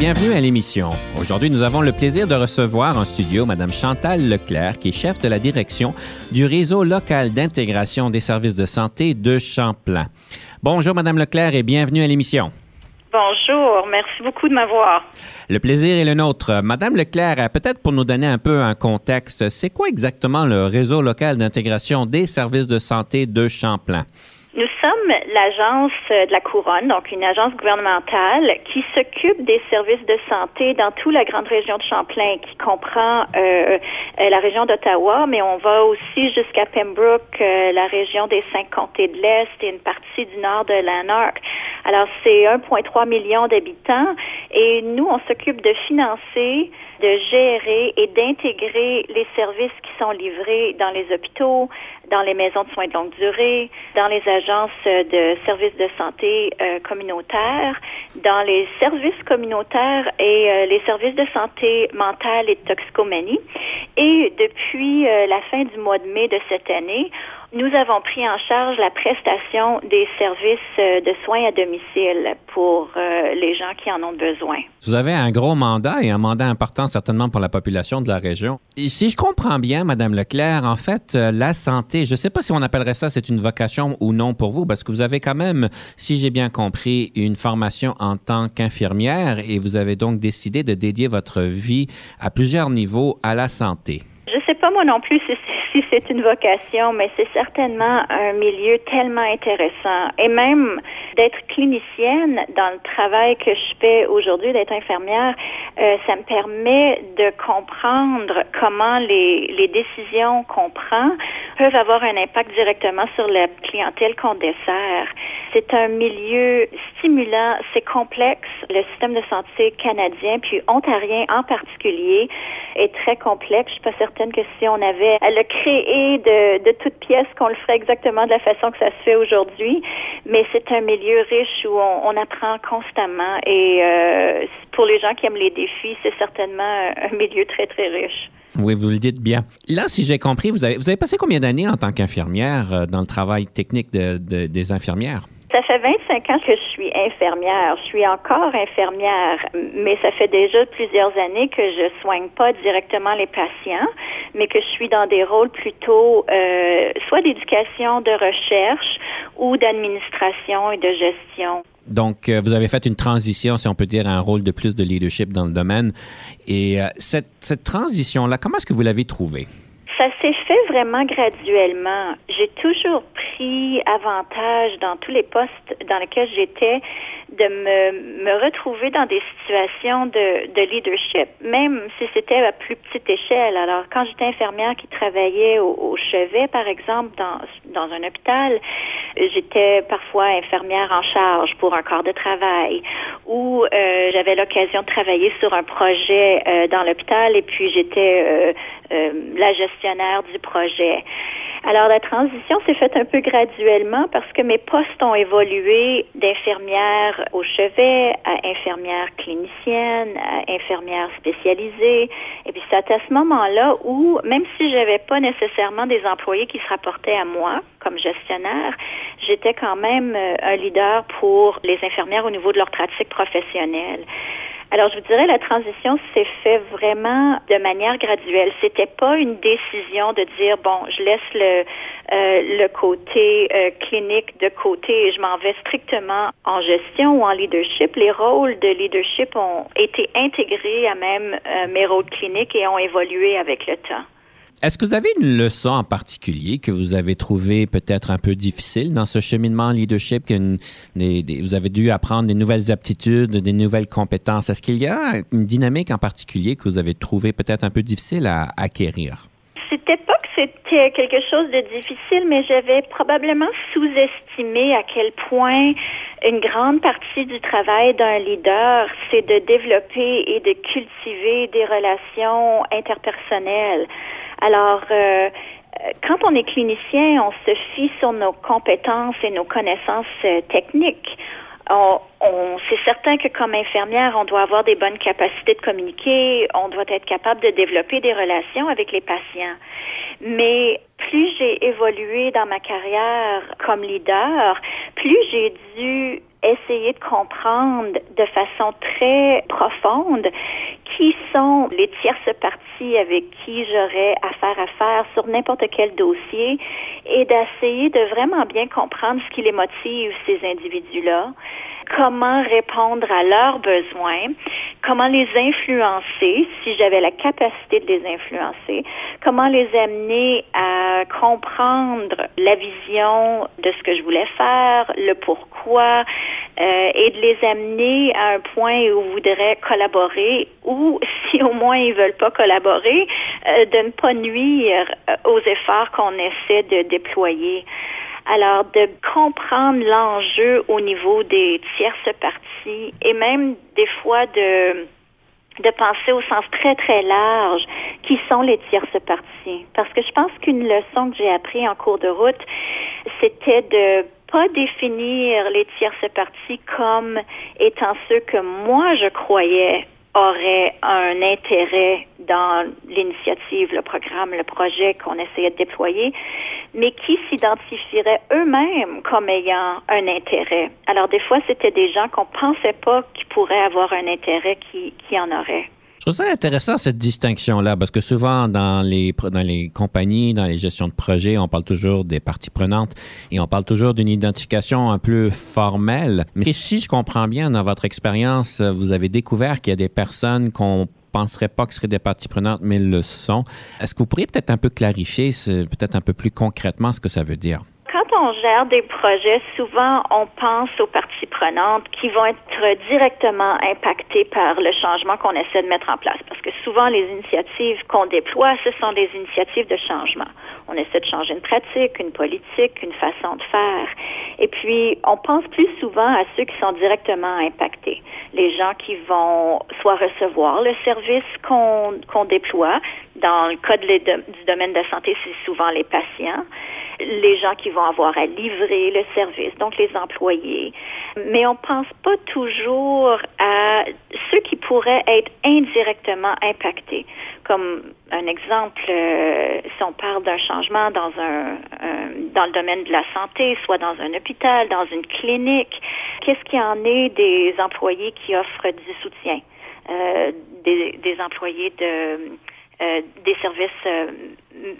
Bienvenue à l'émission. Aujourd'hui, nous avons le plaisir de recevoir en studio Mme Chantal Leclerc, qui est chef de la direction du réseau local d'intégration des services de santé de Champlain. Bonjour, Mme Leclerc, et bienvenue à l'émission. Bonjour, merci beaucoup de m'avoir. Le plaisir est le nôtre. Madame Leclerc, peut-être pour nous donner un peu un contexte, c'est quoi exactement le réseau local d'intégration des services de santé de Champlain? Nous sommes l'agence de la Couronne, donc une agence gouvernementale qui s'occupe des services de santé dans toute la grande région de Champlain, qui comprend euh, euh, la région d'Ottawa, mais on va aussi jusqu'à Pembroke, euh, la région des cinq comtés de l'Est et une partie du nord de Lanark. Alors, c'est 1,3 million d'habitants et nous, on s'occupe de financer de gérer et d'intégrer les services qui sont livrés dans les hôpitaux, dans les maisons de soins de longue durée, dans les agences de services de santé euh, communautaires, dans les services communautaires et euh, les services de santé mentale et de toxicomanie. Et depuis euh, la fin du mois de mai de cette année, nous avons pris en charge la prestation des services euh, de soins à domicile pour euh, les gens qui en ont besoin. Vous avez un gros mandat et un mandat important certainement pour la population de la région. Si je comprends bien, Madame Leclerc, en fait, euh, la santé, je ne sais pas si on appellerait ça c'est une vocation ou non pour vous, parce que vous avez quand même, si j'ai bien compris, une formation en tant qu'infirmière et vous avez donc décidé de dédier votre vie à plusieurs niveaux à la santé. Je ne sais pas moi non plus si c'est une vocation, mais c'est certainement un milieu tellement intéressant. Et même d'être clinicienne dans le travail que je fais aujourd'hui, d'être infirmière, euh, ça me permet de comprendre comment les, les décisions qu'on prend peuvent avoir un impact directement sur la clientèle qu'on dessert. C'est un milieu stimulant, c'est complexe. Le système de santé canadien, puis ontarien en particulier, est très complexe. Je suis pas certaine que si on avait à le créer de, toutes pièces, qu'on le ferait exactement de la façon que ça se fait aujourd'hui. Mais c'est un milieu riche où on, apprend constamment. Et euh, pour les gens qui aiment les défis, c'est certainement un milieu très, très riche. Oui, vous le dites bien. Là, si j'ai compris, vous avez, vous avez passé combien d'années en tant qu'infirmière euh, dans le travail technique de, des infirmières? Ça fait 25 ans que je suis infirmière. Je suis encore infirmière, mais ça fait déjà plusieurs années que je soigne pas directement les patients, mais que je suis dans des rôles plutôt euh, soit d'éducation, de recherche ou d'administration et de gestion. Donc, euh, vous avez fait une transition, si on peut dire, à un rôle de plus de leadership dans le domaine. Et euh, cette, cette transition-là, comment est-ce que vous l'avez trouvée? Ça s'est fait vraiment graduellement. J'ai toujours pris avantage dans tous les postes dans lesquels j'étais de me, me retrouver dans des situations de, de leadership, même si c'était à plus petite échelle. Alors, quand j'étais infirmière qui travaillait au, chevet, par exemple, dans, dans un hôpital, j'étais parfois infirmière en charge pour un corps de travail, ou euh, j'avais l'occasion de travailler sur un projet euh, dans l'hôpital et puis j'étais euh, euh la du projet. Alors la transition s'est faite un peu graduellement parce que mes postes ont évolué d'infirmière au chevet à infirmière clinicienne, à infirmière spécialisée. Et puis c'est à ce moment-là où, même si j'avais pas nécessairement des employés qui se rapportaient à moi comme gestionnaire, j'étais quand même euh, un leader pour les infirmières au niveau de leur pratique professionnelle. Alors, je vous dirais, la transition s'est faite vraiment de manière graduelle. C'était pas une décision de dire, bon, je laisse le, euh, le côté euh, clinique de côté et je m'en vais strictement en gestion ou en leadership. Les rôles de leadership ont été intégrés à même euh, mes rôles cliniques et ont évolué avec le temps. Est-ce que vous avez une leçon en particulier que vous avez trouvé peut-être un peu difficile dans ce cheminement en leadership, que vous avez dû apprendre des nouvelles aptitudes, des nouvelles compétences? Est-ce qu'il y a une dynamique en particulier que vous avez trouvé peut-être un peu difficile à acquérir? C'était pas que c'était quelque chose de difficile, mais j'avais probablement sous-estimé à quel point une grande partie du travail d'un leader, c'est de développer et de cultiver des relations interpersonnelles. Alors, euh, quand on est clinicien, on se fie sur nos compétences et nos connaissances euh, techniques. C'est certain que comme infirmière, on doit avoir des bonnes capacités de communiquer, on doit être capable de développer des relations avec les patients. Mais plus j'ai évolué dans ma carrière comme leader, plus j'ai dû essayer de comprendre de façon très profonde qui sont les tierces parties avec qui j'aurais affaire à faire sur n'importe quel dossier et d'essayer de vraiment bien comprendre ce qui les motive, ces individus-là, comment répondre à leurs besoins, comment les influencer si j'avais la capacité de les influencer, comment les amener à comprendre la vision de ce que je voulais faire, le pourquoi, euh, et de les amener à un point où ils voudraient collaborer ou si au moins ils veulent pas collaborer, euh, de ne pas nuire euh, aux efforts qu'on essaie de déployer. Alors, de comprendre l'enjeu au niveau des tierces parties et même des fois de de penser au sens très, très large qui sont les tierces parties. Parce que je pense qu'une leçon que j'ai appris en cours de route, c'était de pas définir les tierces parties comme étant ceux que moi je croyais auraient un intérêt dans l'initiative, le programme, le projet qu'on essayait de déployer, mais qui s'identifieraient eux-mêmes comme ayant un intérêt. Alors des fois, c'était des gens qu'on pensait pas qu'ils pourraient avoir un intérêt qui, qui en auraient. Je trouve ça intéressant, cette distinction-là, parce que souvent, dans les, dans les compagnies, dans les gestions de projets, on parle toujours des parties prenantes et on parle toujours d'une identification un peu formelle. Mais si je comprends bien, dans votre expérience, vous avez découvert qu'il y a des personnes qu'on penserait pas que ce seraient des parties prenantes, mais le sont. Est-ce que vous pourriez peut-être un peu clarifier, peut-être un peu plus concrètement, ce que ça veut dire? On gère des projets, souvent on pense aux parties prenantes qui vont être directement impactées par le changement qu'on essaie de mettre en place. Parce que souvent les initiatives qu'on déploie, ce sont des initiatives de changement. On essaie de changer une pratique, une politique, une façon de faire. Et puis, on pense plus souvent à ceux qui sont directement impactés. Les gens qui vont soit recevoir le service qu'on déploie. Dans le cas du domaine de la santé, c'est souvent les patients les gens qui vont avoir à livrer le service, donc les employés. Mais on ne pense pas toujours à ceux qui pourraient être indirectement impactés. Comme un exemple, euh, si on parle d'un changement dans dans le domaine de la santé, soit dans un hôpital, dans une clinique, qu'est-ce qu'il y en est des employés qui offrent du soutien, euh, des, des employés de euh, des services euh,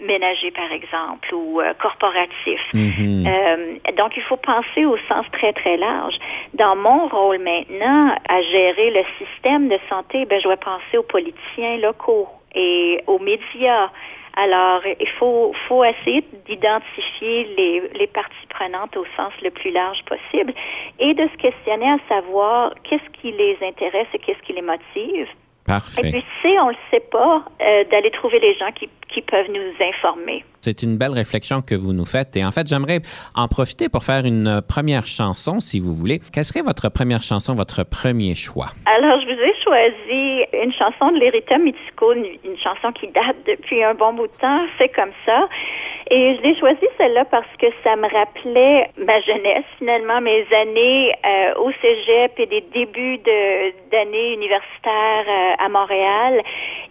ménagers, par exemple, ou euh, corporatifs. Mm-hmm. donc, il faut penser au sens très, très large. Dans mon rôle maintenant, à gérer le système de santé, ben, je vais penser aux politiciens locaux et aux médias. Alors, il faut, faut essayer d'identifier les, les parties prenantes au sens le plus large possible et de se questionner à savoir qu'est-ce qui les intéresse et qu'est-ce qui les motive Parfait. Et puis, si on ne le sait pas, euh, d'aller trouver les gens qui, qui peuvent nous informer. C'est une belle réflexion que vous nous faites. Et en fait, j'aimerais en profiter pour faire une première chanson, si vous voulez. Quelle serait votre première chanson, votre premier choix? Alors, je vous ai choisi une chanson de l'Erita Mitsuko, une, chanson qui date depuis un bon bout de temps. C'est comme ça. Et je l'ai choisi celle-là parce que ça me rappelait ma jeunesse, finalement, mes années euh, au cégep et des débuts d'années universitaires euh, à Montréal.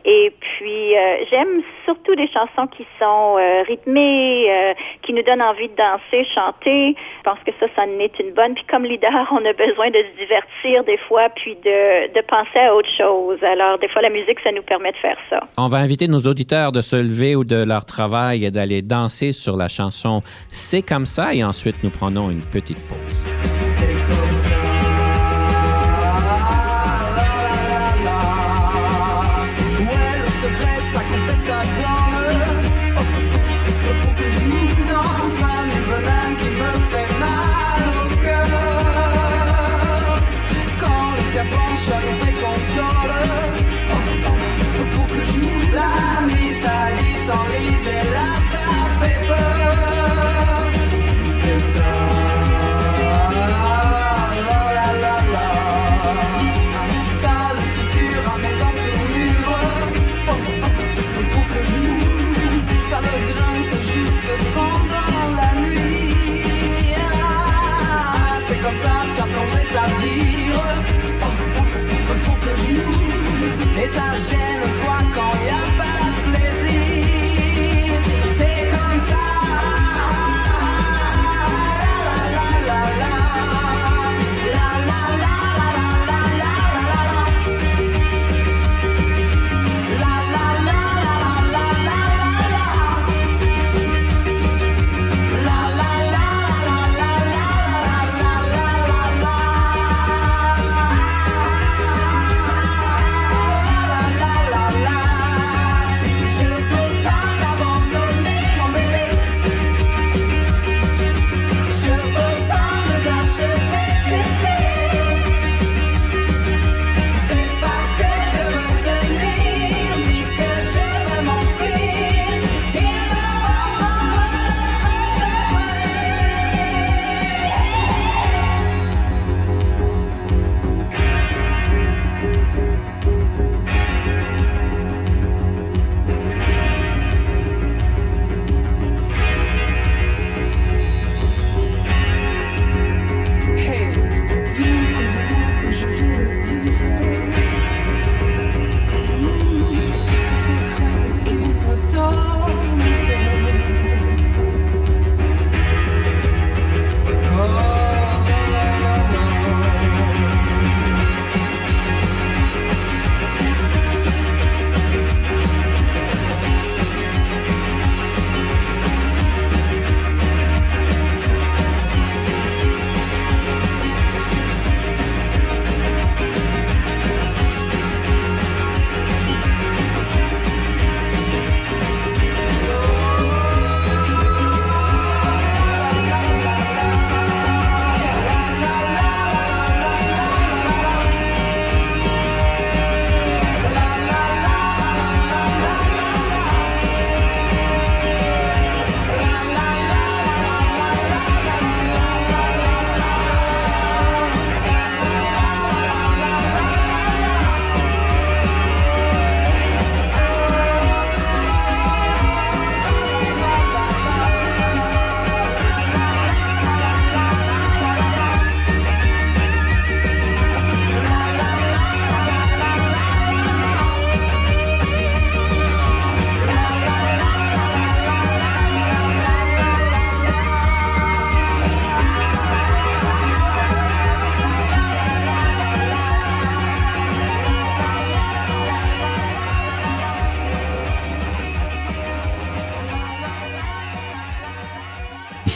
Et puis, euh, j'aime surtout des chansons qui sont rythmées, qui nous donnent envie de danser, chanter. Je pense que ça, ça en est une bonne. Puis comme leader, on a besoin de se divertir des fois, puis de, de penser à autre chose. Alors, des fois, la musique, ça nous permet de faire ça. On va inviter nos auditeurs de se lever ou de leur travail et d'aller danser sur la chanson C'est comme ça, et ensuite nous prenons une petite pause.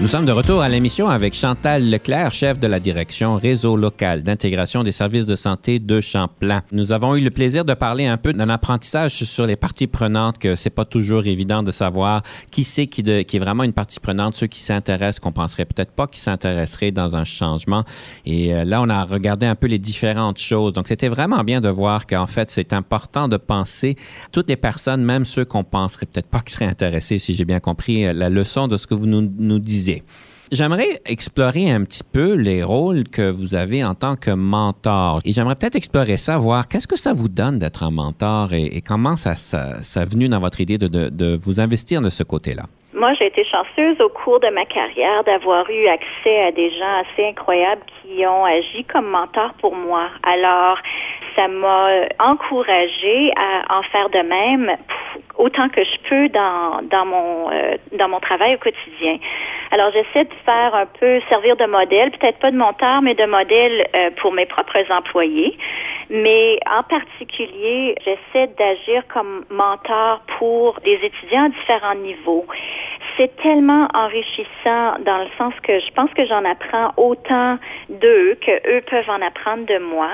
Nous sommes de retour à l'émission avec Chantal Leclerc, chef de la direction réseau local d'intégration des services de santé de Champlain. Nous avons eu le plaisir de parler un peu d'un apprentissage sur les parties prenantes, que c'est pas toujours évident de savoir qui c'est qui, qui, est vraiment une partie prenante, ceux qui s'intéressent, qu'on penserait peut-être pas qui s'intéresseraient dans un changement. Et euh, là, on a regardé un peu les différentes choses. Donc, c'était vraiment bien de voir qu'en fait, c'est important de penser toutes les personnes, même ceux qu'on penserait peut-être pas qui seraient intéressés, si j'ai bien compris euh, la leçon de ce que vous nous, nous disiez. J'aimerais explorer un petit peu les rôles que vous avez en tant que mentor. Et j'aimerais peut-être explorer ça, voir qu'est-ce que ça vous donne d'être un mentor et, comment ça, ça, ça, venu dans votre idée de vous investir de ce côté-là. Moi, j'ai été chanceuse au cours de ma carrière d'avoir eu accès à des gens assez incroyables qui ont agi comme mentors pour moi. Alors, ça m'a encouragée à en faire de même autant que je peux dans, dans, mon, euh, dans mon travail au quotidien. Alors, j'essaie de faire un peu servir de modèle, peut-être pas de mentor, mais de modèle euh, pour mes propres employés. Mais en particulier, j'essaie d'agir comme mentor pour des étudiants à différents niveaux. C'est tellement enrichissant dans le sens que je pense que j'en apprends autant d'eux que eux peuvent en apprendre de moi.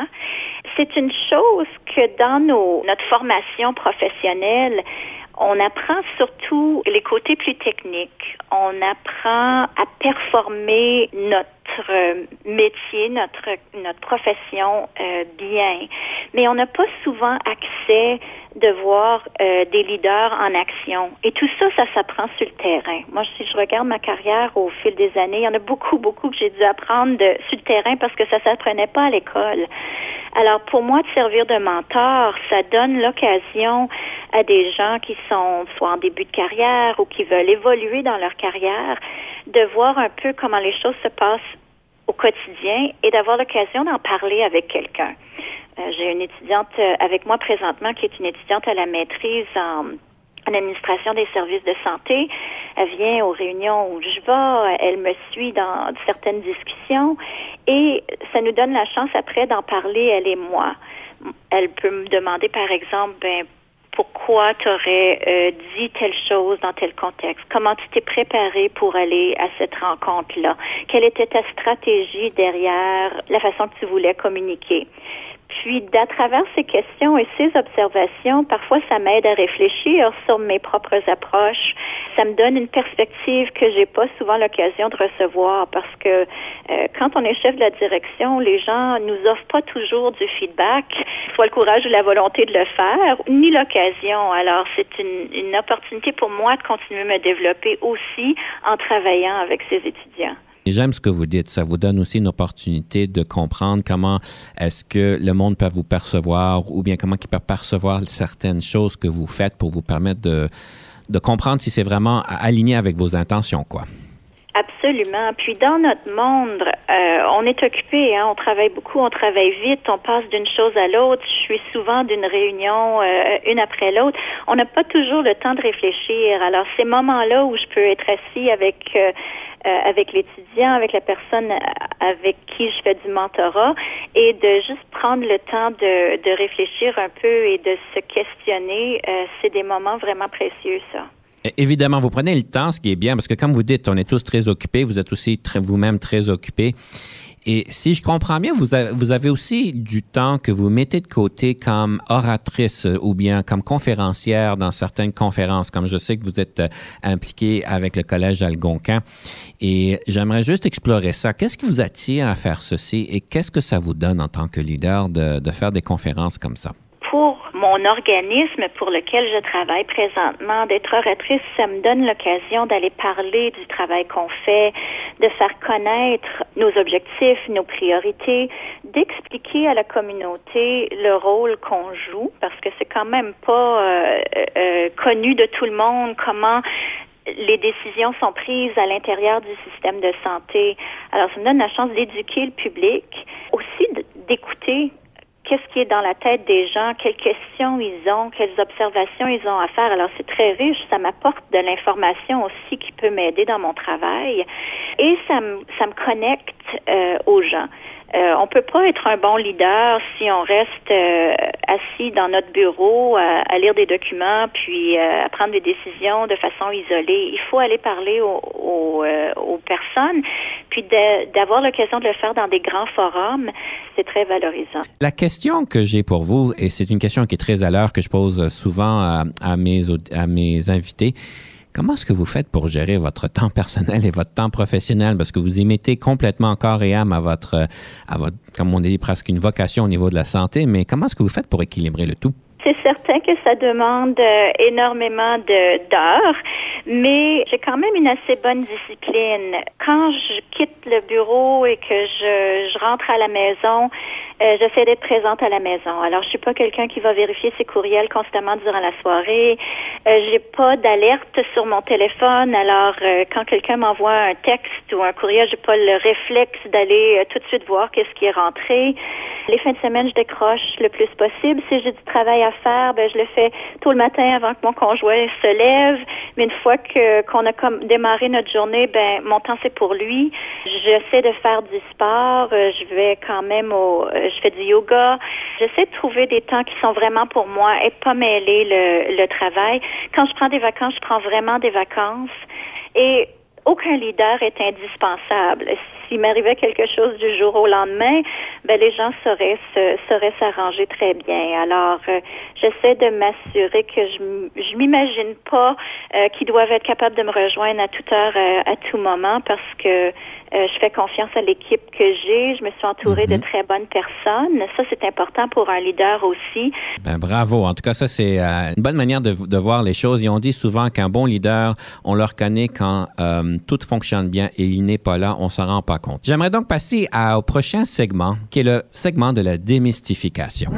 C'est une chose que dans nos, notre formation professionnelle, on apprend surtout les côtés plus techniques. On apprend à performer notre métier, notre, notre profession euh, bien. Mais on n'a pas souvent accès de voir euh, des leaders en action. Et tout ça, ça s'apprend sur le terrain. Moi, si je regarde ma carrière au fil des années, il y en a beaucoup, beaucoup que j'ai dû apprendre sur le terrain parce que ça s'apprenait pas à l'école. Alors, pour moi, de servir de mentor, ça donne l'occasion à des gens qui sont soit en début de carrière ou qui veulent évoluer dans leur carrière, de voir un peu comment les choses se passent au quotidien et d'avoir l'occasion d'en parler avec quelqu'un. Euh, j'ai une étudiante euh, avec moi présentement qui est une étudiante à la maîtrise en, en administration des services de santé. Elle vient aux réunions où je vais, elle me suit dans certaines discussions et ça nous donne la chance après d'en parler, elle et moi. Elle peut me demander, par exemple, ben, pourquoi tu aurais euh, dit telle chose dans tel contexte, comment tu t'es préparé pour aller à cette rencontre-là, quelle était ta stratégie derrière la façon que tu voulais communiquer? Puis, à travers ces questions et ces observations, parfois, ça m'aide à réfléchir sur mes propres approches. Ça me donne une perspective que j'ai pas souvent l'occasion de recevoir parce que euh, quand on est chef de la direction, les gens nous offrent pas toujours du feedback, soit le courage ou la volonté de le faire, ni l'occasion. Alors, c'est une, une opportunité pour moi de continuer à me développer aussi en travaillant avec ces étudiants. J'aime ce que vous dites. Ça vous donne aussi une opportunité de comprendre comment est-ce que le monde peut vous percevoir ou bien comment il peut percevoir certaines choses que vous faites pour vous permettre de, de comprendre si c'est vraiment aligné avec vos intentions, quoi. Absolument. Puis dans notre monde, euh, on est occupé, hein, on travaille beaucoup, on travaille vite, on passe d'une chose à l'autre. Je suis souvent d'une réunion euh, une après l'autre. On n'a pas toujours le temps de réfléchir. Alors ces moments-là où je peux être assis avec euh, avec l'étudiant, avec la personne avec qui je fais du mentorat, et de juste prendre le temps de, de réfléchir un peu et de se questionner, c'est des moments vraiment précieux, ça. Évidemment, vous prenez le temps, ce qui est bien, parce que comme vous dites, on est tous très occupés, vous êtes aussi vous-même très occupés. Et si je comprends bien, vous, avez aussi du temps que vous mettez de côté comme oratrice ou bien comme conférencière dans certaines conférences, comme je sais que vous êtes euh, impliqué avec le Collège Algonquin. Et j'aimerais juste explorer ça. Qu'est-ce qui vous attire à faire ceci et qu'est-ce que ça vous donne en tant que leader de, de faire des conférences comme ça? Mon organisme pour lequel je travaille présentement, d'être oratrice, ça me donne l'occasion d'aller parler du travail qu'on fait, de faire connaître nos objectifs, nos priorités, d'expliquer à la communauté le rôle qu'on joue, parce que c'est quand même pas euh, euh, connu de tout le monde comment les décisions sont prises à l'intérieur du système de santé. Alors, ça me donne la chance d'éduquer le public, aussi d'écouter qu'est-ce qui est dans la tête des gens, quelles questions ils ont, quelles observations ils ont à faire. Alors c'est très riche, ça m'apporte de l'information aussi qui peut m'aider dans mon travail et ça me, ça me connecte euh, aux gens. Euh, on peut pas être un bon leader si on reste euh, assis dans notre bureau à, lire des documents puis euh, à prendre des décisions de façon isolée. Il faut aller parler aux, aux personnes puis d'avoir l'occasion de le faire dans des grands forums, c'est très valorisant. La question que j'ai pour vous, et c'est une question qui est très à l'heure que je pose souvent à, à mes, à mes invités, Comment est-ce que vous faites pour gérer votre temps personnel et votre temps professionnel? Parce que vous y mettez complètement corps et âme à votre, à votre, comme on dit, presque une vocation au niveau de la santé, mais comment est-ce que vous faites pour équilibrer le tout? C'est certain que ça demande euh, énormément d'heures, mais j'ai quand même une assez bonne discipline. Quand je quitte le bureau et que je, je rentre à la maison, euh, j'essaie d'être présente à la maison. Alors, je suis pas quelqu'un qui va vérifier ses courriels constamment durant la soirée. Euh, j'ai pas d'alerte sur mon téléphone. Alors, euh, quand quelqu'un m'envoie un texte ou un courriel, j'ai pas le réflexe d'aller euh, tout de suite voir qu'est-ce qui est rentré. Les fins de semaine, je décroche le plus possible. Si j'ai du travail à faire, ben, je le fais tôt le matin avant que mon conjoint se lève. Mais une fois que qu'on a comme démarré notre journée, ben mon temps c'est pour lui. J'essaie de faire du sport. Je vais quand même au je fais du yoga. J'essaie de trouver des temps qui sont vraiment pour moi et pas mêler le, travail. Quand je prends des vacances, je prends vraiment des vacances. Et aucun leader est indispensable s'il m'arrivait quelque chose du jour au lendemain, ben les gens sauraient sauraient s'arranger très bien. Alors, euh, j'essaie de m'assurer que je je m'imagine pas euh, qu'ils doivent être capables de me rejoindre à toute heure, euh, à tout moment, parce que je fais confiance à l'équipe que j'ai. Je me suis entourée de mhm. très bonnes personnes. Ça, c'est important pour un leader aussi. Ben, bravo. En tout cas, ça, c'est une bonne manière de, de, voir les choses. Et on dit souvent qu'un bon leader, on le reconnaît quand tout fonctionne bien et il n'est pas là, on s'en rend pas compte. J'aimerais donc passer au prochain segment, qui est le segment de la démystification.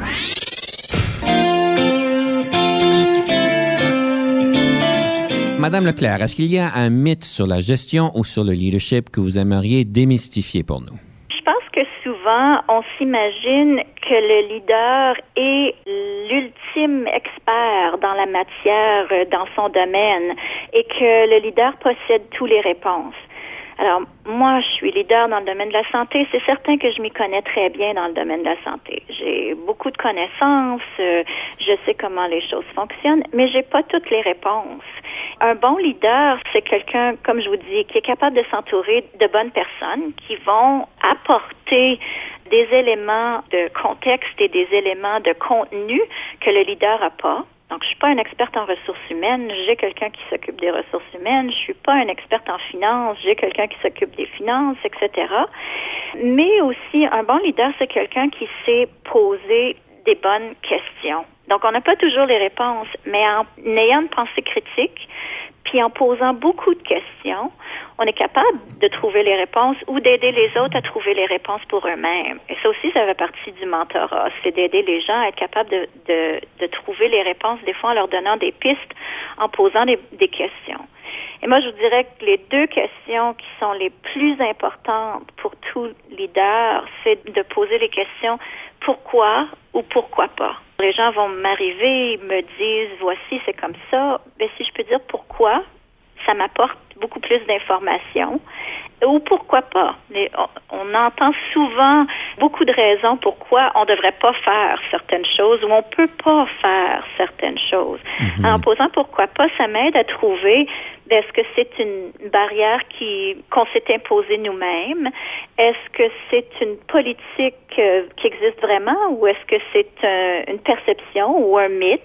Madame Leclerc, est-ce qu'il y a un mythe sur la gestion ou sur le leadership que vous aimeriez démystifier pour nous? Je pense que souvent, on s'imagine que le leader est l'ultime expert dans la matière, dans son domaine, et que le leader possède toutes les réponses. Alors, moi, je suis leader dans le domaine de la santé. C'est certain que je m'y connais très bien dans le domaine de la santé. J'ai beaucoup de connaissances, euh, je sais comment les choses fonctionnent, mais j'ai pas toutes les réponses. Un bon leader, c'est quelqu'un, comme je vous dis, qui est capable de s'entourer de bonnes personnes qui vont apporter des éléments de contexte et des éléments de contenu que le leader n'a pas donc, je suis pas une experte en ressources humaines. J'ai quelqu'un qui s'occupe des ressources humaines. Je suis pas une experte en finance. J'ai quelqu'un qui s'occupe des finances, etc. Mais aussi, un bon leader, c'est quelqu'un qui sait poser des bonnes questions. Donc, on n'a pas toujours les réponses, mais en ayant une pensée critique, puis en posant beaucoup de questions, on est capable de trouver les réponses ou d'aider les autres à trouver les réponses pour eux-mêmes. Et ça aussi, ça fait partie du mentorat. C'est d'aider les gens à être capables de, trouver les réponses, des fois en leur donnant des pistes, en posant des questions. Et moi, je vous dirais que les deux questions qui sont les plus importantes pour tout leader, c'est de poser les questions pourquoi ou pourquoi pas. Les gens vont m'arriver, me disent voici, c'est comme ça. Mais ben, si je peux dire pourquoi, ça m'apporte beaucoup plus d'informations. Ou pourquoi pas. on, entend souvent beaucoup de raisons pourquoi on ne devrait pas faire certaines choses ou on ne peut pas faire certaines choses. Mhm. En posant pourquoi pas, ça m'aide à trouver est-ce que c'est une barrière qui qu'on s'est imposée nous-mêmes? Est-ce que c'est une politique euh, qui existe vraiment ou est-ce que c'est une perception ou un mythe?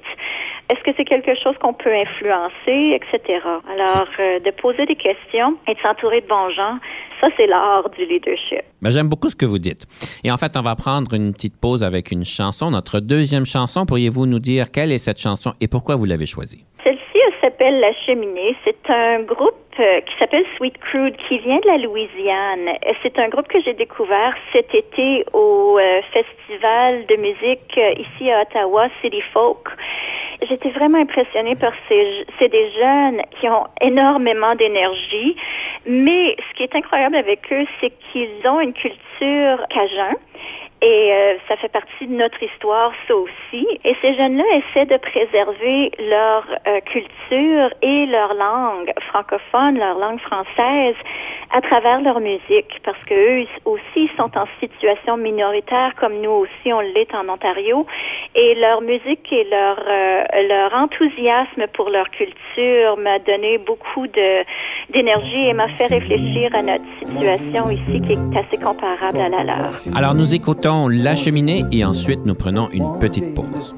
Est-ce que c'est quelque chose qu'on peut influencer, etc. Alors, euh, de poser des questions et de s'entourer de bons gens, ça, c'est l'art du leadership. Ben, J'aime beaucoup ce que vous dites. Et en fait, on va prendre une petite pause avec une chanson. Notre deuxième chanson, pourriez-vous nous dire quelle est cette chanson et pourquoi vous l'avez choisie? Celle-ci s'appelle La Cheminée. C'est un groupe euh, qui s'appelle Sweet Crude qui vient de la Louisiane. C'est un groupe que j'ai découvert cet été au euh, festival de musique euh, ici à Ottawa, City Folk. J'étais vraiment impressionnée par ces, des jeunes qui ont énormément d'énergie, mais ce qui est incroyable avec eux, c'est qu'ils ont une culture cajun Et euh, ça fait partie de notre histoire, ça aussi. Et ces jeunes-là essaient de préserver leur euh, culture et leur langue francophone, leur langue française, à travers leur musique, parce que eux aussi sont en situation minoritaire, comme nous aussi on l'est en Ontario. Et leur musique et leur euh, leur enthousiasme pour leur culture m'a donné beaucoup d'énergie et m'a fait réfléchir à notre situation ici, qui est assez comparable à la leur. Alors nous écoutons la cheminée et ensuite nous prenons une petite pause.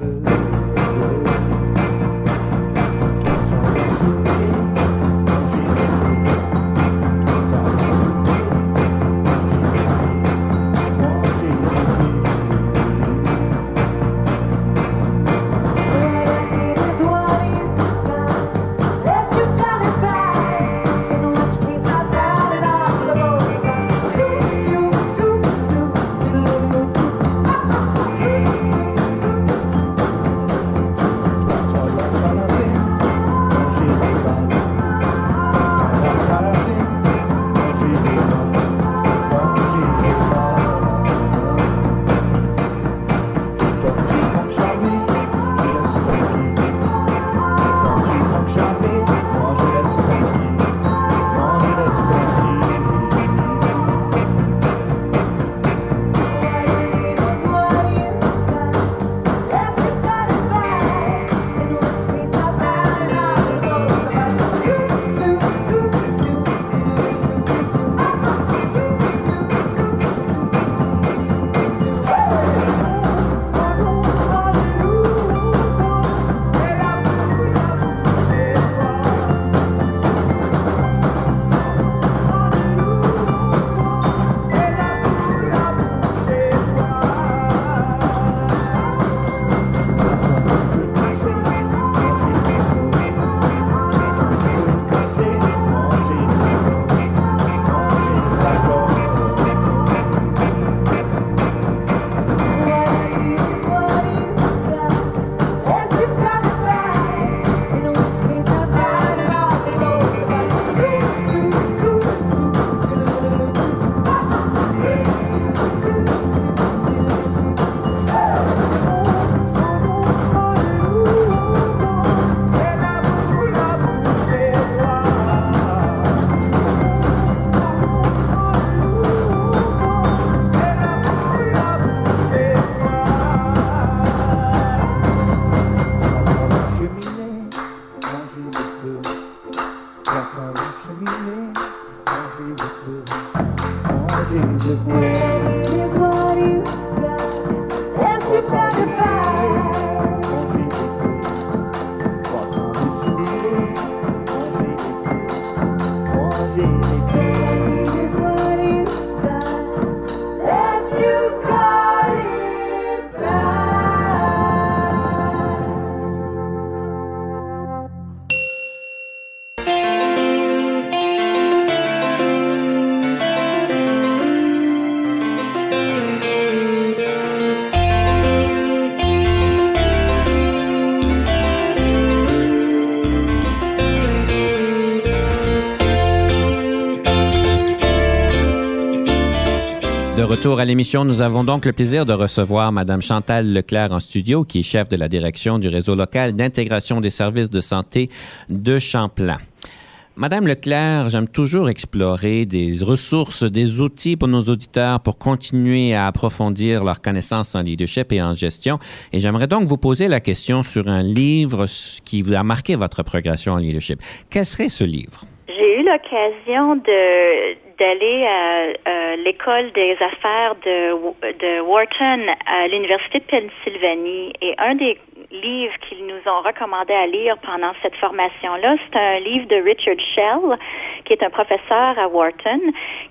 Retour à l'émission. Nous avons donc le plaisir de recevoir Mme Chantal Leclerc en studio, qui est chef de la direction du réseau local d'intégration des services de santé de Champlain. Madame Leclerc, j'aime toujours explorer des ressources, des outils pour nos auditeurs pour continuer à approfondir leurs connaissances en leadership et en gestion. Et j'aimerais donc vous poser la question sur un livre qui vous a marqué votre progression en leadership. Quel serait ce livre? J'ai eu l'occasion d'aller à, l'école des affaires de, de Wharton à l'Université de Pennsylvanie. Et un des livres qu'ils nous ont recommandé à lire pendant cette formation-là, c'est un livre de Richard Shell, qui est un professeur à Wharton,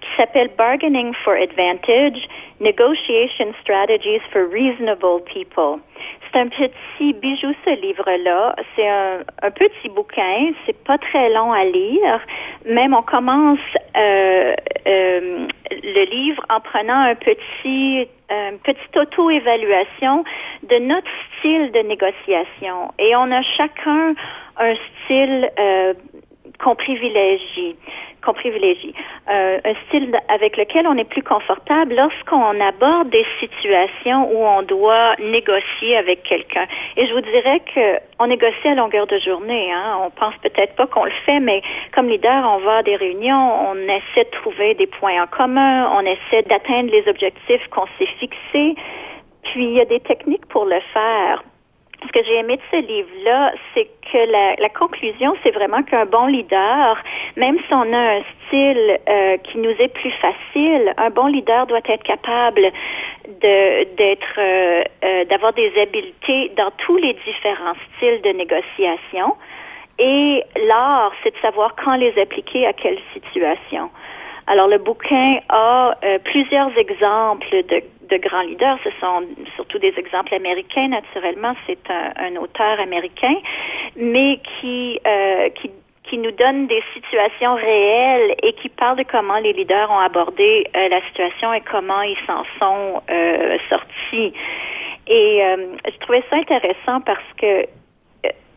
qui s'appelle Bargaining for Advantage, Negotiation Strategies for Reasonable People. C'est un petit bijou, ce livre-là. C'est un, petit bouquin. C'est pas très long à lire. Même on commence euh, euh, le livre en prenant un petit, une petite auto-évaluation de notre style de négociation. Et on a chacun un style euh, qu'on privilégie qu'on privilégie. Euh, un style avec lequel on est plus confortable lorsqu'on aborde des situations où on doit négocier avec quelqu'un. Et je vous dirais que on négocie à longueur de journée. Hein. On pense peut-être pas qu'on le fait, mais comme leader, on va à des réunions, on essaie de trouver des points en commun, on essaie d'atteindre les objectifs qu'on s'est fixés. Puis il y a des techniques pour le faire ce que j'ai aimé de ce livre-là, c'est que la, conclusion, c'est vraiment qu'un bon leader, même si on a un style euh, qui nous est plus facile, un bon leader doit être capable de d'être euh, euh, d'avoir des habiletés dans tous les différents styles de négociation. Et l'art, c'est de savoir quand les appliquer à quelle situation. Alors le bouquin a plusieurs exemples de de grands leaders. Ce sont surtout des exemples américains, naturellement. C'est un, auteur américain, mais qui, euh, qui qui nous donne des situations réelles et qui parle de comment les leaders ont abordé euh, la situation et comment ils s'en sont euh, sortis. Et je trouvais ça intéressant parce que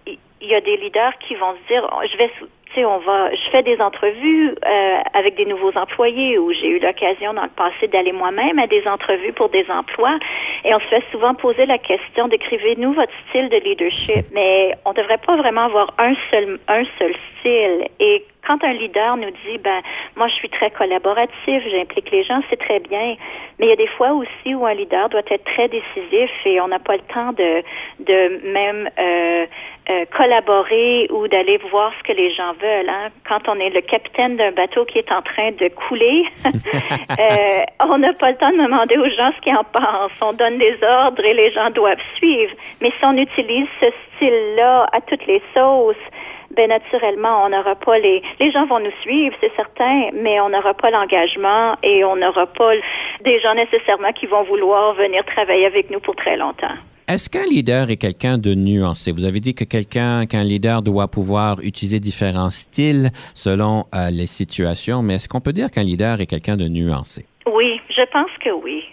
il y a des leaders qui vont se dire, je vais on va, je fais des entrevues euh, avec des nouveaux employés où j'ai eu l'occasion dans le passé d'aller moi-même à des entrevues pour des emplois et on se fait souvent poser la question décrivez-nous votre style de leadership. Mais on devrait pas vraiment avoir un seul un seul style et quand un leader nous dit, ben, moi, je suis très collaboratif, j'implique les gens, c'est très bien. Mais il y a des fois aussi où un leader doit être très décisif et on n'a pas le temps de, de même euh, euh, collaborer ou d'aller voir ce que les gens veulent. Hein. Quand on est le capitaine d'un bateau qui est en train de couler, euh, on n'a pas le temps de demander aux gens ce qu'ils en pensent. On donne des ordres et les gens doivent suivre. Mais si on utilise ce style-là à toutes les sauces, ben naturellement, on n'aura pas les les gens vont nous suivre, c'est certain, mais on n'aura pas l'engagement et on n'aura pas des gens nécessairement qui vont vouloir venir travailler avec nous pour très longtemps. Est-ce qu'un leader est quelqu'un de nuancé? Vous avez dit que quelqu'un, qu'un leader doit pouvoir utiliser différents styles selon euh, les situations, mais est-ce qu'on peut dire qu'un leader est quelqu'un de nuancé? Oui, je pense que oui.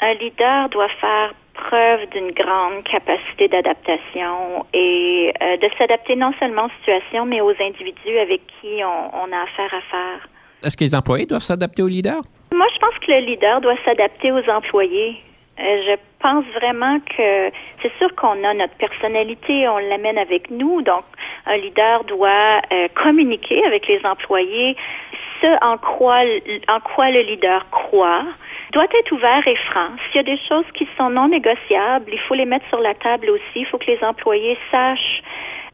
Un leader doit faire preuve d'une grande capacité d'adaptation et euh, de s'adapter non seulement aux situations, mais aux individus avec qui on, a affaire à faire. Est-ce que les employés doivent s'adapter aux leaders? Moi, je pense que le leader doit s'adapter aux employés. Euh, je pense vraiment que c'est sûr qu'on a notre personnalité, on l'amène avec nous, donc un leader doit euh, communiquer avec les employés ce en quoi, en quoi le leader croit, doit être ouvert et franc. S'il y a des choses qui sont non négociables, il faut les mettre sur la table aussi. Il faut que les employés sachent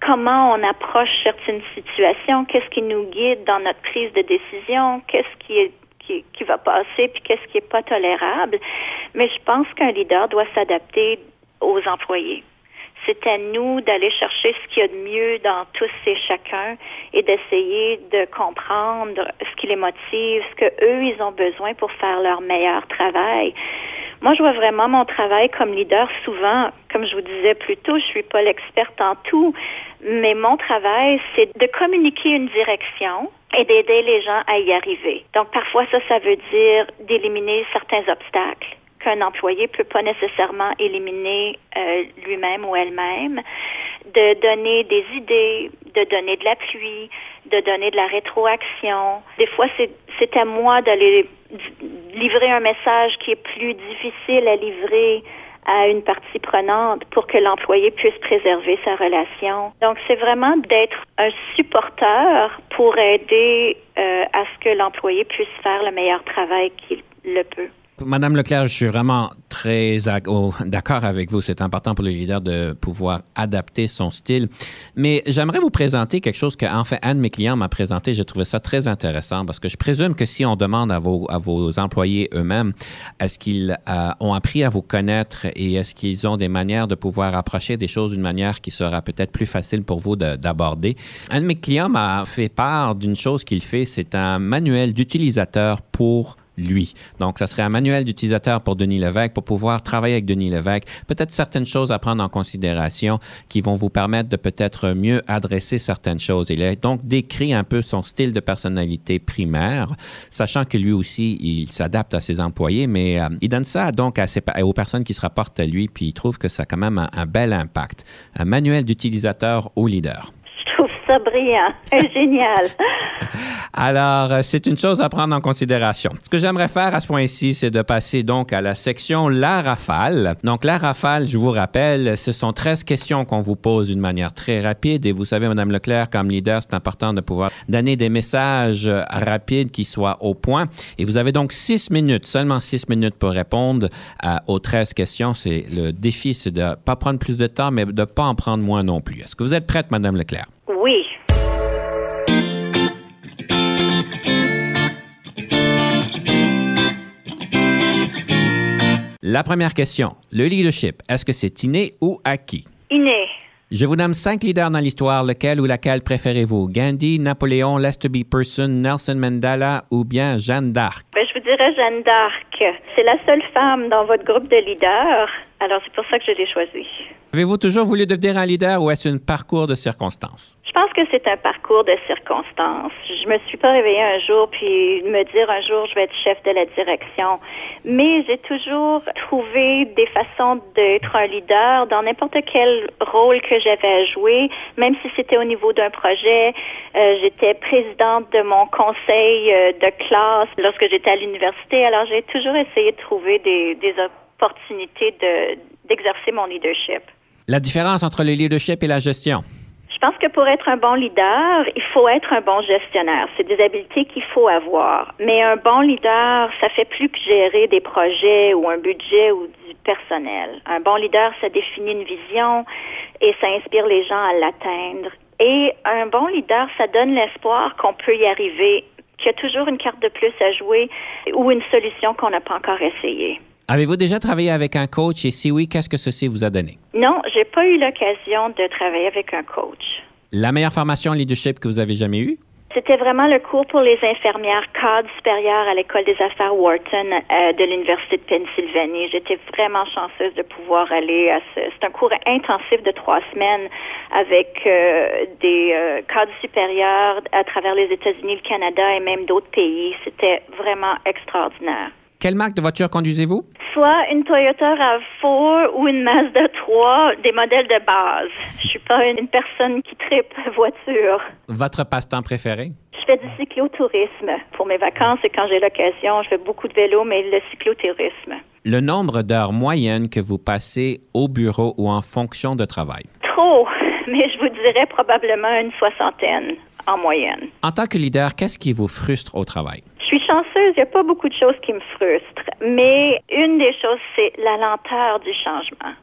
comment on approche certaines situations, qu'est-ce qui nous guide dans notre prise de décision, qu'est-ce qui est qui, va passer puis qu'est-ce qui est pas tolérable. Mais je pense qu'un leader doit s'adapter aux employés. C'est à nous d'aller chercher ce qu'il y a de mieux dans tous et chacun et d'essayer de comprendre ce qui les motive, ce que eux ils ont besoin pour faire leur meilleur travail. Moi, je vois vraiment mon travail comme leader souvent, comme je vous disais plus tôt, je suis pas l'experte en tout, mais mon travail, c'est de communiquer une direction et d'aider les gens à y arriver. Donc, parfois, ça, ça veut dire d'éliminer certains obstacles qu'un employé peut pas nécessairement éliminer euh, lui-même ou elle-même, de donner des idées, de donner de l'appui, de donner de la rétroaction. Des fois, c'est à moi d'aller livrer un message qui est plus difficile à livrer à une partie prenante pour que l'employé puisse préserver sa relation. Donc, c'est vraiment d'être un supporteur pour aider euh, à ce que l'employé puisse faire le meilleur travail qu'il le peut. Madame Leclerc, je suis vraiment très d'accord avec vous. C'est important pour le leader de pouvoir adapter son style. Mais j'aimerais vous présenter quelque chose que, fait, un de mes clients m'a présenté. J'ai trouvé ça très intéressant parce que je présume que si on demande à vos, à vos employés eux-mêmes, est-ce qu'ils euh, ont appris à vous connaître et est-ce qu'ils ont des manières de pouvoir approcher des choses d'une manière qui sera peut-être plus facile pour vous d'aborder? Un de mes clients m'a fait part d'une chose qu'il fait. C'est un manuel d'utilisateur pour lui. Donc, ça serait un manuel d'utilisateur pour Denis Lévesque pour pouvoir travailler avec Denis Lévesque. Peut-être certaines choses à prendre en considération qui vont vous permettre de peut-être mieux adresser certaines choses. Il a donc décrit un peu son style de personnalité primaire, sachant que lui aussi, il s'adapte à ses employés, mais euh, il donne ça donc aux personnes qui se rapportent à lui, puis il trouve que ça a quand même un, un bel impact. Un manuel d'utilisateur au leader. Ça brillant. Génial. Alors, euh, c'est une chose à prendre en considération. Ce que j'aimerais faire à ce point-ci, c'est de passer donc à la section La Rafale. Donc, La Rafale, je vous rappelle, ce sont 13 questions qu'on vous pose d'une manière très rapide. Et vous savez, Madame Leclerc, comme leader, c'est important de pouvoir donner des messages euh, rapides qui soient au point. Et vous avez donc 6 minutes, seulement 6 minutes pour répondre aux 13 questions. C'est le défi, c'est de ne pas prendre plus de temps, mais de ne pas en prendre moins non plus. Est-ce que vous êtes prête, Madame Leclerc? Oui. La première question. Le leadership, est-ce que c'est inné ou acquis? Inné. Je vous nomme cinq leaders dans l'histoire. Lequel ou laquelle préférez-vous? Gandhi, Napoléon, Lester B. Person, Nelson Mandela ou bien Jeanne d'Arc? Ben, je vous dirais Jeanne d'Arc. C'est la seule femme dans votre groupe de leaders. Alors, c'est pour ça que je l'ai choisie. Avez-vous toujours voulu devenir un leader ou est-ce un parcours de circonstances? Je pense que c'est un parcours de circonstances. Je me suis pas réveillée un jour puis me dire un jour je vais être chef de la direction. Mais j'ai toujours trouvé des façons d'être un leader dans n'importe quel rôle que j'avais à jouer, même si c'était au niveau d'un projet. Euh, j'étais présidente de mon conseil euh, de classe lorsque j'étais à l'université. Alors j'ai toujours essayé de trouver des, opportunités de, d'exercer mon leadership. La différence entre le leadership et la gestion? Je pense que pour être un bon leader, il faut être un bon gestionnaire. C'est des habiletés qu'il faut avoir. Mais un bon leader, ça fait plus que gérer des projets ou un budget ou du personnel. Un bon leader, ça définit une vision et ça inspire les gens à l'atteindre. Et un bon leader, ça donne l'espoir qu'on peut y arriver, qu'il y a toujours une carte de plus à jouer ou une solution qu'on n'a pas encore essayée. Avez-vous déjà travaillé avec un coach et si oui, qu'est-ce que ceci vous a donné? Non, j'ai pas eu l'occasion de travailler avec un coach. La meilleure formation en leadership que vous avez jamais eue? C'était vraiment le cours pour les infirmières cadres supérieures à l'école des affaires Wharton euh, de l'Université de Pennsylvanie. J'étais vraiment chanceuse de pouvoir aller à ce... C'est un cours intensif de trois semaines avec euh, des euh, cadres supérieurs à travers les États-Unis, le Canada et même d'autres pays. C'était vraiment extraordinaire. Quelle marque de voiture conduisez-vous? Soit une Toyota RAV4 ou une Mazda 3, des modèles de base. Je suis pas une personne qui tripe voiture. Votre passe-temps préféré? Je fais du cyclotourisme. Pour mes vacances et quand j'ai l'occasion, je fais beaucoup de vélo, mais le cyclotourisme. Le nombre d'heures moyennes que vous passez au bureau ou en fonction de travail? Trop, mais je vous dirais probablement une soixantaine en moyenne. En tant que leader, qu'est-ce qui vous frustre au travail? Je suis chanceuse, il n'y a pas beaucoup de choses qui me frustrent, mais une des choses, c'est la lenteur du changement.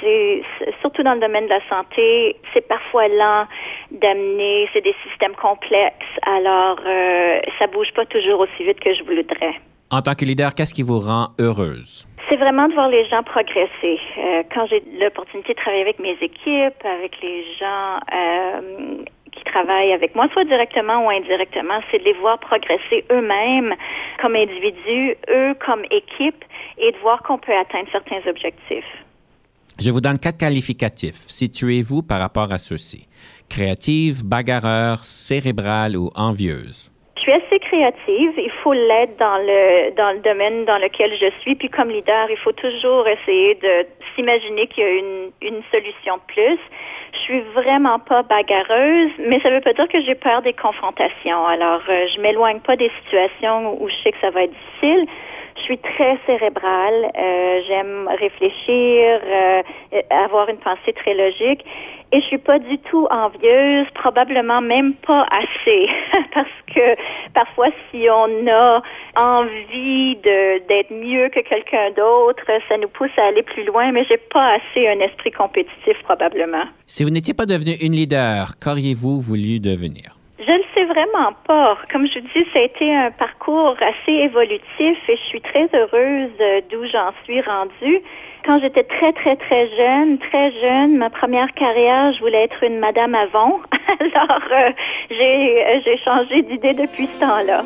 C'est, surtout dans le domaine de la santé, c'est parfois lent d'amener, c'est des systèmes complexes, alors euh, ça bouge pas toujours aussi vite que je voudrais. En tant que leader, qu'est-ce qui vous rend heureuse? C'est vraiment de voir les gens progresser. Euh, quand j'ai l'opportunité de travailler avec mes équipes, avec les gens euh, qui travaillent avec moi, soit directement ou indirectement, c'est de les voir progresser eux-mêmes comme individus, eux comme équipe, et de voir qu'on peut atteindre certains objectifs. Je vous donne quatre qualificatifs. Situez-vous par rapport à ceux-ci. Créative, bagarreur, cérébrale ou envieuse. Je suis assez créative. Il faut l'être dans le dans le domaine dans lequel je suis. Puis comme leader, il faut toujours essayer de s'imaginer qu'il y a une, une solution de plus. Je suis vraiment pas bagarreuse, mais ça veut pas dire que j'ai peur des confrontations. Alors, euh, je m'éloigne pas des situations où je sais que ça va être difficile. Je suis très cérébrale. Euh, J'aime réfléchir, euh, avoir une pensée très logique. Et je suis pas du tout envieuse, probablement même pas assez, parce que parfois si on a envie d'être mieux que quelqu'un d'autre, ça nous pousse à aller plus loin, mais j'ai pas assez un esprit compétitif probablement. Si vous n'étiez pas devenu une leader, qu'auriez-vous voulu devenir? Je ne sais vraiment pas. Comme je dis, ça a été un parcours assez évolutif et je suis très heureuse d'où j'en suis rendue. Quand j'étais très, très, très jeune, très jeune, ma première carrière, je voulais être une Madame Avon. Alors, euh, j'ai, j'ai changé d'idée depuis ce temps-là.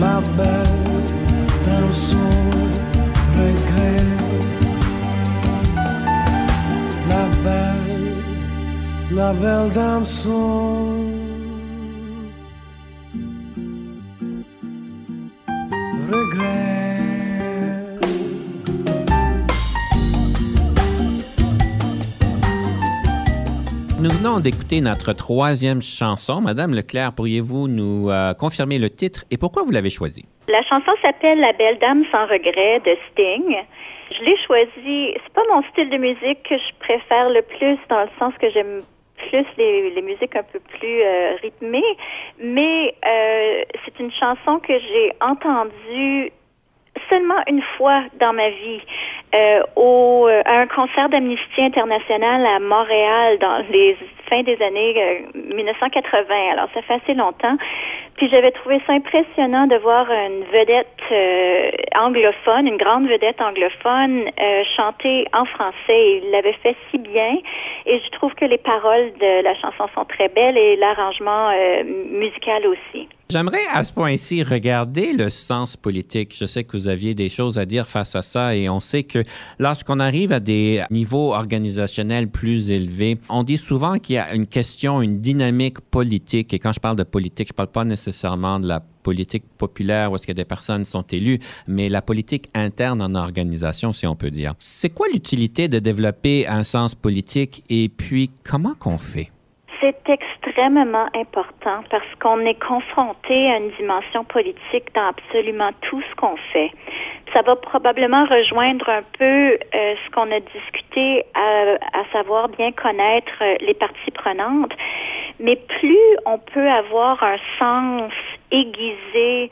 La belle dans son regret. La belle, la belle dame son D'écouter notre troisième chanson. Madame Leclerc, pourriez-vous nous euh, confirmer le titre et pourquoi vous l'avez choisi? La chanson s'appelle La belle dame sans regret de Sting. Je l'ai choisie. C'est pas mon style de musique que je préfère le plus dans le sens que j'aime plus les, les musiques un peu plus euh, rythmées, mais euh, c'est une chanson que j'ai entendue seulement une fois dans ma vie euh, euh, à un concert d'Amnesty International à Montréal dans les fins des années euh, 1980. Alors, ça fait assez longtemps. Puis j'avais trouvé ça impressionnant de voir une vedette euh, anglophone, une grande vedette anglophone, euh, chanter en français. Il l'avait fait si bien. Et je trouve que les paroles de la chanson sont très belles et l'arrangement euh, musical aussi. J'aimerais à ce point-ci regarder le sens politique. Je sais que vous aviez des choses à dire face à ça et on sait que lorsqu'on arrive à des niveaux organisationnels plus élevés, on dit souvent qu'il y a une question, une dynamique politique. Et quand je parle de politique, je parle pas nécessairement de la politique populaire où est-ce que des personnes sont élues, mais la politique interne en organisation, si on peut dire. C'est quoi l'utilité de développer un sens politique et puis comment qu'on fait? C'est extrêmement important parce qu'on est confronté à une dimension politique dans absolument tout ce qu'on fait. Ça va probablement rejoindre un peu euh, ce qu'on a discuté, à, à, savoir bien connaître euh, les parties prenantes. Mais plus on peut avoir un sens aiguisé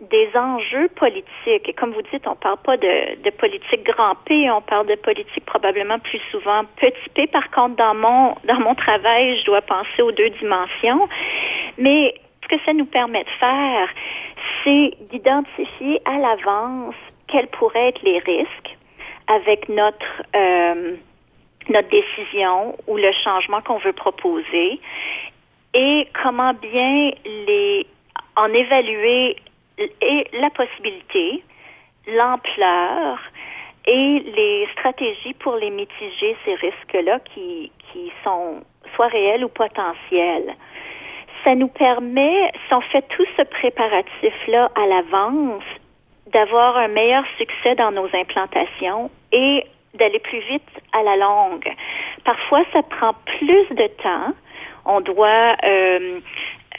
des enjeux politiques. Et comme vous dites, on parle pas de, de politique grand P, on parle de politique probablement plus souvent petit P. Par contre, dans mon, dans mon travail, je dois penser aux deux dimensions. Mais ce que ça nous permet de faire, c'est d'identifier à l'avance quels pourraient être les risques avec notre euh, notre décision ou le changement qu'on veut proposer et comment bien les en évaluer et la possibilité, l'ampleur et les stratégies pour les mitiger, ces risques-là qui, qui sont soit réels ou potentiels. Ça nous permet, si on fait tout ce préparatif-là à l'avance, d'avoir un meilleur succès dans nos implantations et d'aller plus vite à la longue. Parfois, ça prend plus de temps. On doit euh,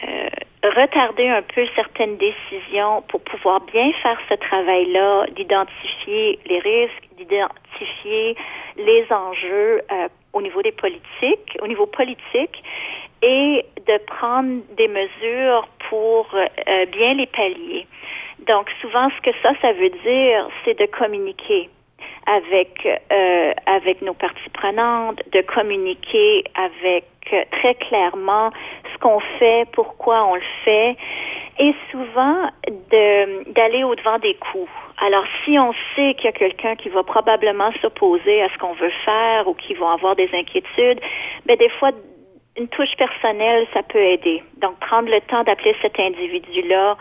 euh, retarder un peu certaines décisions pour pouvoir bien faire ce travail-là, d'identifier les risques, d'identifier les enjeux euh, au niveau des politiques, au niveau politique, et de prendre des mesures pour euh, bien les pallier. Donc souvent, ce que ça, ça veut dire, c'est de communiquer avec euh, avec nos parties prenantes, de communiquer avec euh, très clairement ce qu'on fait, pourquoi on le fait, et souvent d'aller au devant des coups. Alors si on sait qu'il y a quelqu'un qui va probablement s'opposer à ce qu'on veut faire ou qui va avoir des inquiétudes, ben des fois une touche personnelle, ça peut aider. Donc, prendre le temps d'appeler cet individu-là,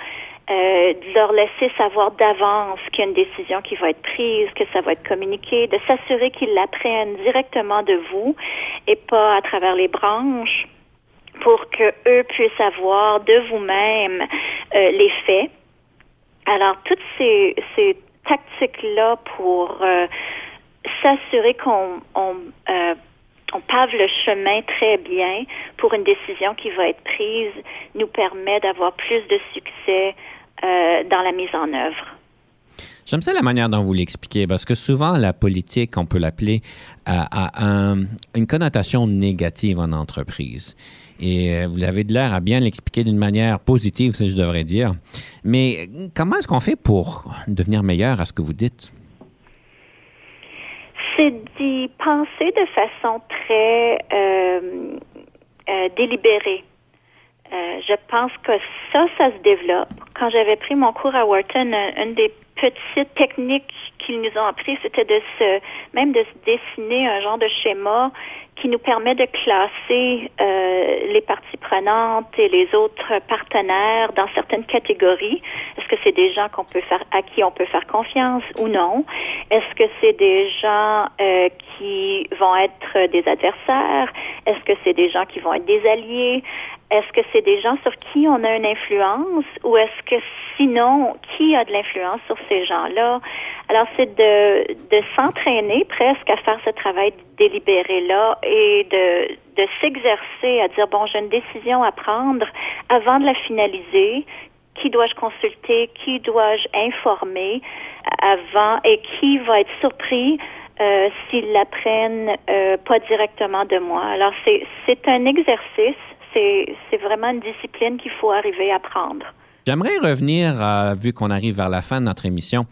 euh, de leur laisser savoir d'avance qu'il y a une décision qui va être prise, que ça va être communiqué, de s'assurer qu'ils l'apprennent directement de vous et pas à travers les branches pour que eux puissent avoir de vous-même euh, les faits. Alors, toutes ces, ces tactiques-là pour euh, s'assurer qu'on on, on pave le chemin très bien pour une décision qui va être prise, nous permet d'avoir plus de succès euh, dans la mise en œuvre. J'aime ça la manière dont vous l'expliquez, parce que souvent la politique, on peut l'appeler, a, une connotation négative en entreprise. Et euh, vous avez de l'air à bien l'expliquer d'une manière positive, si je devrais dire. Mais comment est-ce qu'on fait pour devenir meilleur à ce que vous dites? C'est d'y penser de façon très euh, délibérée. Euh, je pense que ça, ça se développe. Quand j'avais pris mon cours à Wharton, une des petites techniques qu'ils nous ont appris, c'était de se, même de se dessiner un genre de schéma qui nous permet de classer euh, les parties prenantes et les autres partenaires dans certaines catégories. Est-ce que c'est des gens qu'on peut faire à qui on peut faire confiance ou non? Est-ce que c'est des gens euh, qui vont être des adversaires? Est-ce que c'est des gens qui vont être des alliés? Est-ce que c'est des gens sur qui on a une influence ou est-ce que sinon, qui a de l'influence sur ces gens-là? Alors, c'est de, de s'entraîner presque à faire ce travail délibéré-là et de, de s'exercer à dire, bon, j'ai une décision à prendre avant de la finaliser. Qui dois-je consulter? Qui dois-je informer avant? Et qui va être surpris euh, s'ils l'apprennent euh, pas directement de moi? Alors, c'est, c'est un exercice c'est vraiment une discipline qu'il faut arriver à prendre. J'aimerais revenir, euh, vu qu'on arrive vers la fin de notre émission,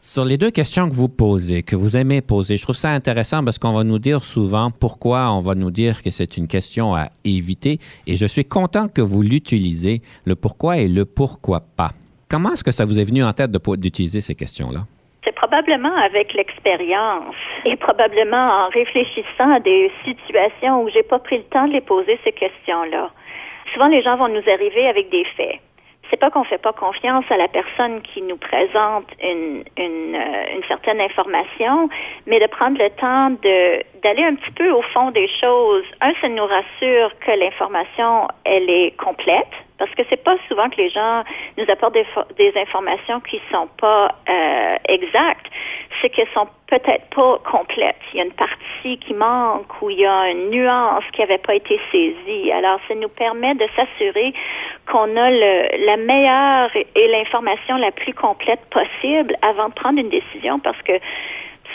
sur les deux questions que vous posez, que vous aimez poser. Je trouve ça intéressant parce qu'on va nous dire souvent pourquoi on va nous dire que c'est une question à éviter et je suis content que vous l'utilisez, le pourquoi et le pourquoi pas. Comment est-ce que ça vous est venu en tête d'utiliser ces questions-là? Probablement avec l'expérience et probablement en réfléchissant à des situations où j'ai pas pris le temps de les poser ces questions-là. Souvent, les gens vont nous arriver avec des faits. C'est pas qu'on fait pas confiance à la personne qui nous présente une, une, euh, une certaine information, mais de prendre le temps de d'aller un petit peu au fond des choses. Un, ça nous rassure que l'information elle est complète, parce que c'est pas souvent que les gens nous apportent des, informations qui sont pas euh, exactes, c'est qu'elles sont peut-être pas complètes. Il y a une partie qui manque ou il y a une nuance qui n'avait pas été saisie. Alors, ça nous permet de s'assurer qu'on a le, la meilleure et l'information la plus complète possible avant de prendre une décision, parce que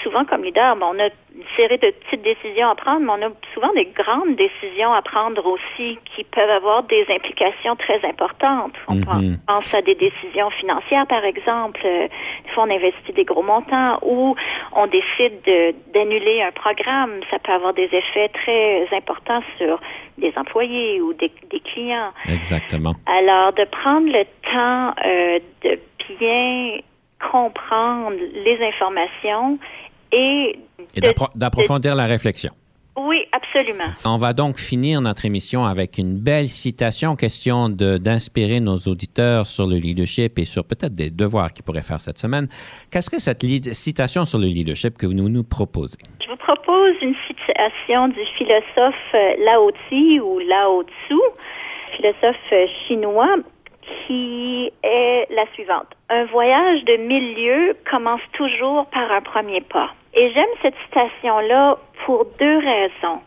souvent comme leader, on a une série de petites décisions à prendre, mais on a souvent des grandes décisions à prendre aussi qui peuvent avoir des implications très importantes. On Mhm. pense à des décisions financières, par exemple. Euh, Des fois, on investit des gros montants ou on décide de- d'annuler un programme. Ça peut avoir des effets très importants sur des employés ou des, des clients. Exactement. Alors, de prendre le temps euh, de bien comprendre les informations et, d'approfondir la réflexion. oui, absolument. On va donc finir notre émission avec une belle citation, question d'inspirer nos auditeurs sur le leadership et sur peut-être des devoirs qu'ils pourraient faire cette semaine. Quelle serait cette citation sur le leadership que vous nous, nous proposez? Je vous propose une citation du philosophe euh, Lao Tzu ou Lao Tzu, philosophe euh, chinois, qui est la suivante. Un voyage de mille lieues commence toujours par un premier pas. Et j'aime cette citation-là pour deux raisons.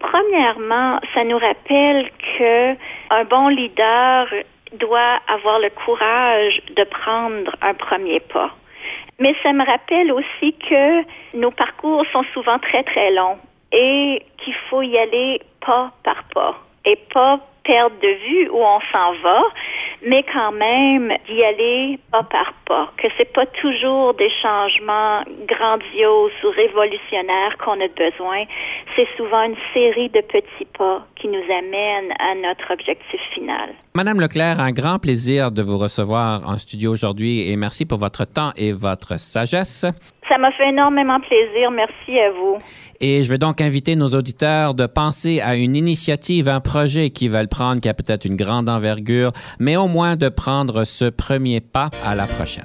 Premièrement, ça nous rappelle que un bon leader doit avoir le courage de prendre un premier pas. Mais ça me rappelle aussi que nos parcours sont souvent très, très longs et qu'il faut y aller pas par pas et pas perdre de vue où on s'en va, mais quand même d'y aller pas par pas, que c'est pas toujours des changements grandioses ou révolutionnaires qu'on a besoin, c'est souvent une série de petits pas qui nous amènent à notre objectif final. Madame Leclerc, un grand plaisir de vous recevoir en studio aujourd'hui et merci pour votre temps et votre sagesse. Ça m'a fait énormément plaisir. Merci à vous. Et je vais donc inviter nos auditeurs de penser à une initiative, un projet qui veulent prendre, qui a peut-être une grande envergure, mais au moins de prendre ce premier pas à la prochaine.